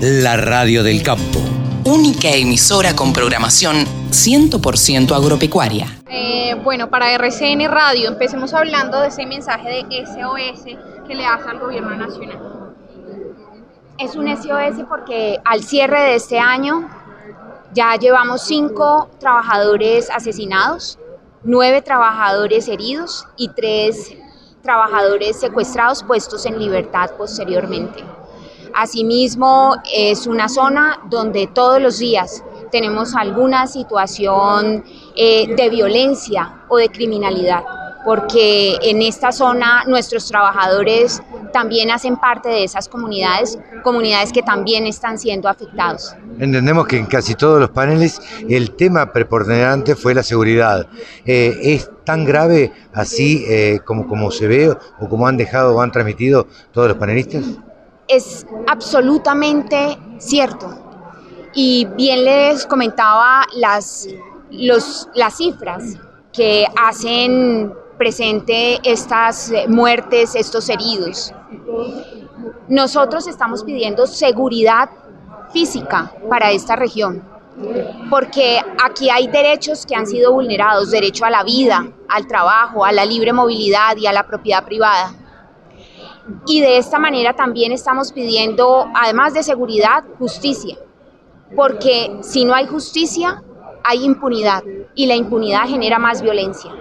la radio del campo. Única emisora con programación 100% agropecuaria. Eh, bueno, para RCN Radio, empecemos hablando de ese mensaje de SOS que le hace al gobierno nacional. Es un SOS porque al cierre de este año ya llevamos cinco trabajadores asesinados, nueve trabajadores heridos y tres trabajadores secuestrados puestos en libertad posteriormente. Asimismo, es una zona donde todos los días tenemos alguna situación eh, de violencia o de criminalidad, porque en esta zona nuestros trabajadores también hacen parte de esas comunidades, comunidades que también están siendo afectados. Entendemos que en casi todos los paneles el tema preponderante fue la seguridad. Eh, ¿Es tan grave así eh, como, como se ve o como han dejado o han transmitido todos los panelistas? Es absolutamente cierto. Y bien les comentaba las, los, las cifras que hacen presente estas muertes, estos heridos. Nosotros estamos pidiendo seguridad física para esta región, porque aquí hay derechos que han sido vulnerados, derecho a la vida, al trabajo, a la libre movilidad y a la propiedad privada. Y de esta manera también estamos pidiendo, además de seguridad, justicia, porque si no hay justicia, hay impunidad y la impunidad genera más violencia.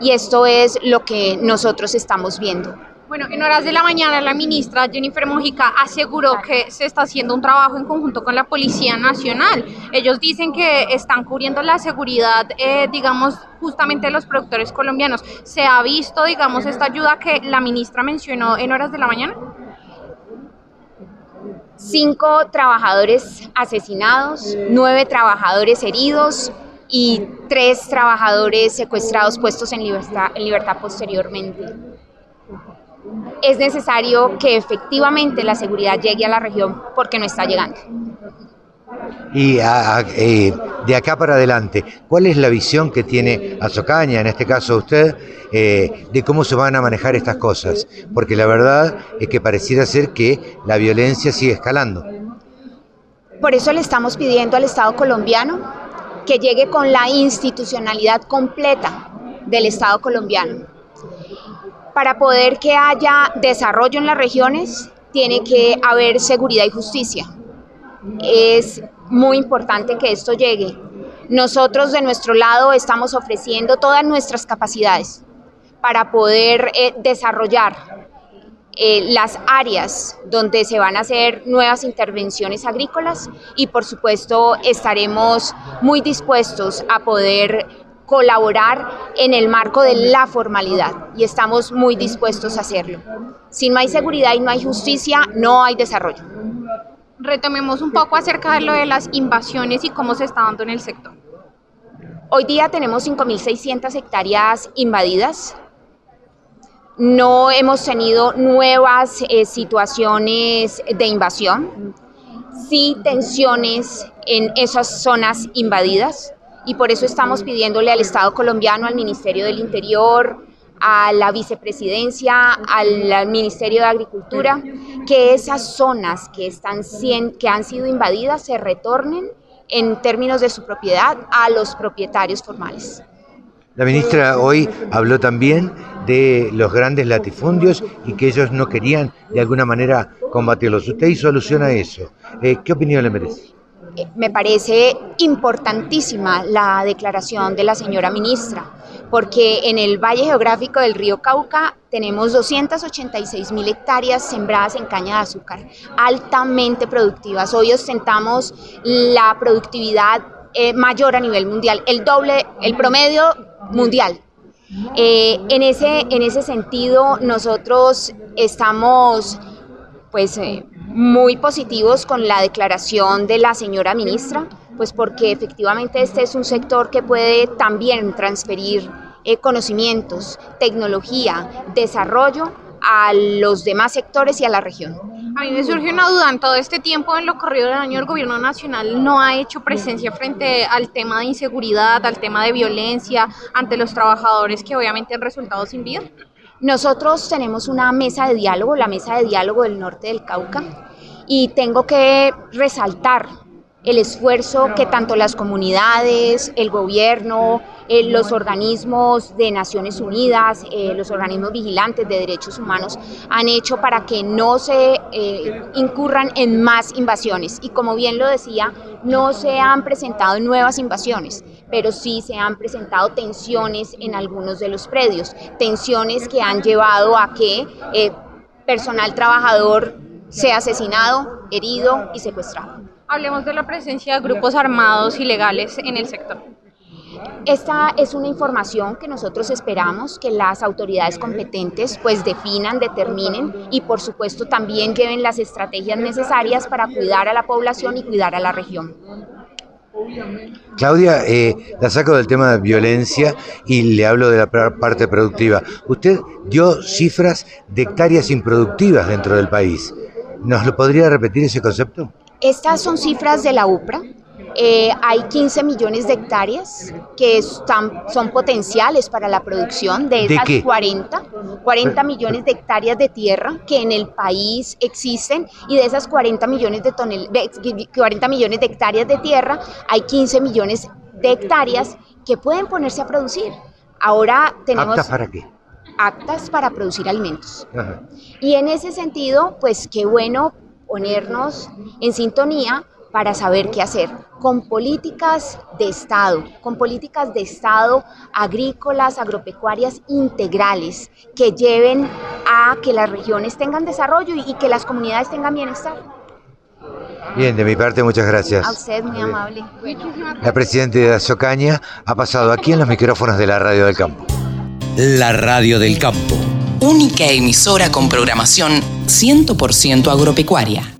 Y esto es lo que nosotros estamos viendo. Bueno, en horas de la mañana la ministra Jennifer Mojica aseguró que se está haciendo un trabajo en conjunto con la Policía Nacional. Ellos dicen que están cubriendo la seguridad, eh, digamos, justamente de los productores colombianos. ¿Se ha visto, digamos, esta ayuda que la ministra mencionó en horas de la mañana? Cinco trabajadores asesinados, nueve trabajadores heridos y tres trabajadores secuestrados puestos en libertad, en libertad posteriormente es necesario que efectivamente la seguridad llegue a la región porque no está llegando. Y eh, de acá para adelante, ¿cuál es la visión que tiene Azocaña, en este caso usted, eh, de cómo se van a manejar estas cosas? Porque la verdad es que pareciera ser que la violencia sigue escalando. Por eso le estamos pidiendo al Estado colombiano que llegue con la institucionalidad completa del Estado colombiano para poder que haya desarrollo en las regiones, tiene que haber seguridad y justicia. Es muy importante que esto llegue. Nosotros de nuestro lado estamos ofreciendo todas nuestras capacidades para poder eh, desarrollar eh, las áreas donde se van a hacer nuevas intervenciones agrícolas y por supuesto estaremos muy dispuestos a poder colaborar en el marco de la formalidad y estamos muy dispuestos a hacerlo. Si no hay seguridad y no hay justicia, no hay desarrollo. Retomemos un poco acerca de lo de las invasiones y cómo se está dando en el sector. Hoy día tenemos 5.600 hectáreas invadidas. No hemos tenido nuevas eh, situaciones de invasión, sí tensiones en esas zonas invadidas y por eso estamos pidiéndole al Estado colombiano, al Ministerio del Interior, a la vicepresidencia, al Ministerio de Agricultura, que esas zonas que, están, que han sido invadidas se retornen en términos de su propiedad a los propietarios formales. La ministra hoy habló también de los grandes latifundios y que ellos no querían de alguna manera combatirlos. Usted hizo alusión a eso. Eh, ¿Qué opinión le merece? Me parece importantísima la declaración de la señora ministra, porque en el Valle Geográfico del río Cauca tenemos 286 mil hectáreas sembradas en caña de azúcar, altamente productivas. Hoy ostentamos la productividad eh, mayor a nivel mundial, el doble, el promedio mundial. Eh, en, ese, en ese sentido, nosotros estamos pues eh, muy positivos con la declaración de la señora ministra, pues porque efectivamente este es un sector que puede también transferir eh, conocimientos, tecnología, desarrollo a los demás sectores y a la región. A mí me surge una duda, en todo este tiempo, en lo corrido del año, el gobierno nacional no ha hecho presencia frente al tema de inseguridad, al tema de violencia, ante los trabajadores que obviamente han resultado sin vida. Nosotros tenemos una mesa de diálogo, la mesa de diálogo del norte del Cauca, Y tengo que resaltar el esfuerzo que tanto las comunidades, el gobierno, eh, los organismos de Naciones Unidas, eh, los organismos vigilantes de derechos humanos han hecho para que no se eh, incurran en más invasiones. Y como bien lo decía, no se han presentado nuevas invasiones, pero sí se han presentado tensiones en algunos de los predios, tensiones que han llevado a que personal trabajador sea asesinado, herido y secuestrado. Hablemos de la presencia de grupos armados ilegales en el sector. Esta es una información que nosotros esperamos que las autoridades competentes pues definan, determinen y por supuesto también lleven las estrategias necesarias para cuidar a la población y cuidar a la región. Claudia, eh, la saco del tema de violencia y le hablo de la parte productiva. Usted dio cifras de hectáreas improductivas dentro del país. ¿Nos lo podría repetir ese concepto? Estas son cifras de la UPRA. Eh, hay 15 millones de hectáreas que están, son potenciales para la producción de esas 40, 40 millones de hectáreas de tierra que en el país existen y de esas 40 millones de, tonel, 40 millones de hectáreas de tierra hay 15 millones de hectáreas que pueden ponerse a producir. Ahora tenemos... ¿Actas para qué? Actas para producir alimentos. Y en ese sentido, pues qué bueno ponernos en sintonía para saber qué hacer, con políticas de Estado, con políticas de Estado agrícolas, agropecuarias integrales, que lleven a que las regiones tengan desarrollo y, que las comunidades tengan bienestar. Bien, de mi parte, muchas gracias. A usted, muy amable. La presidenta de Azocaña ha pasado aquí en los micrófonos de la Radio del Campo. La Radio del Campo única emisora con programación 100% agropecuaria.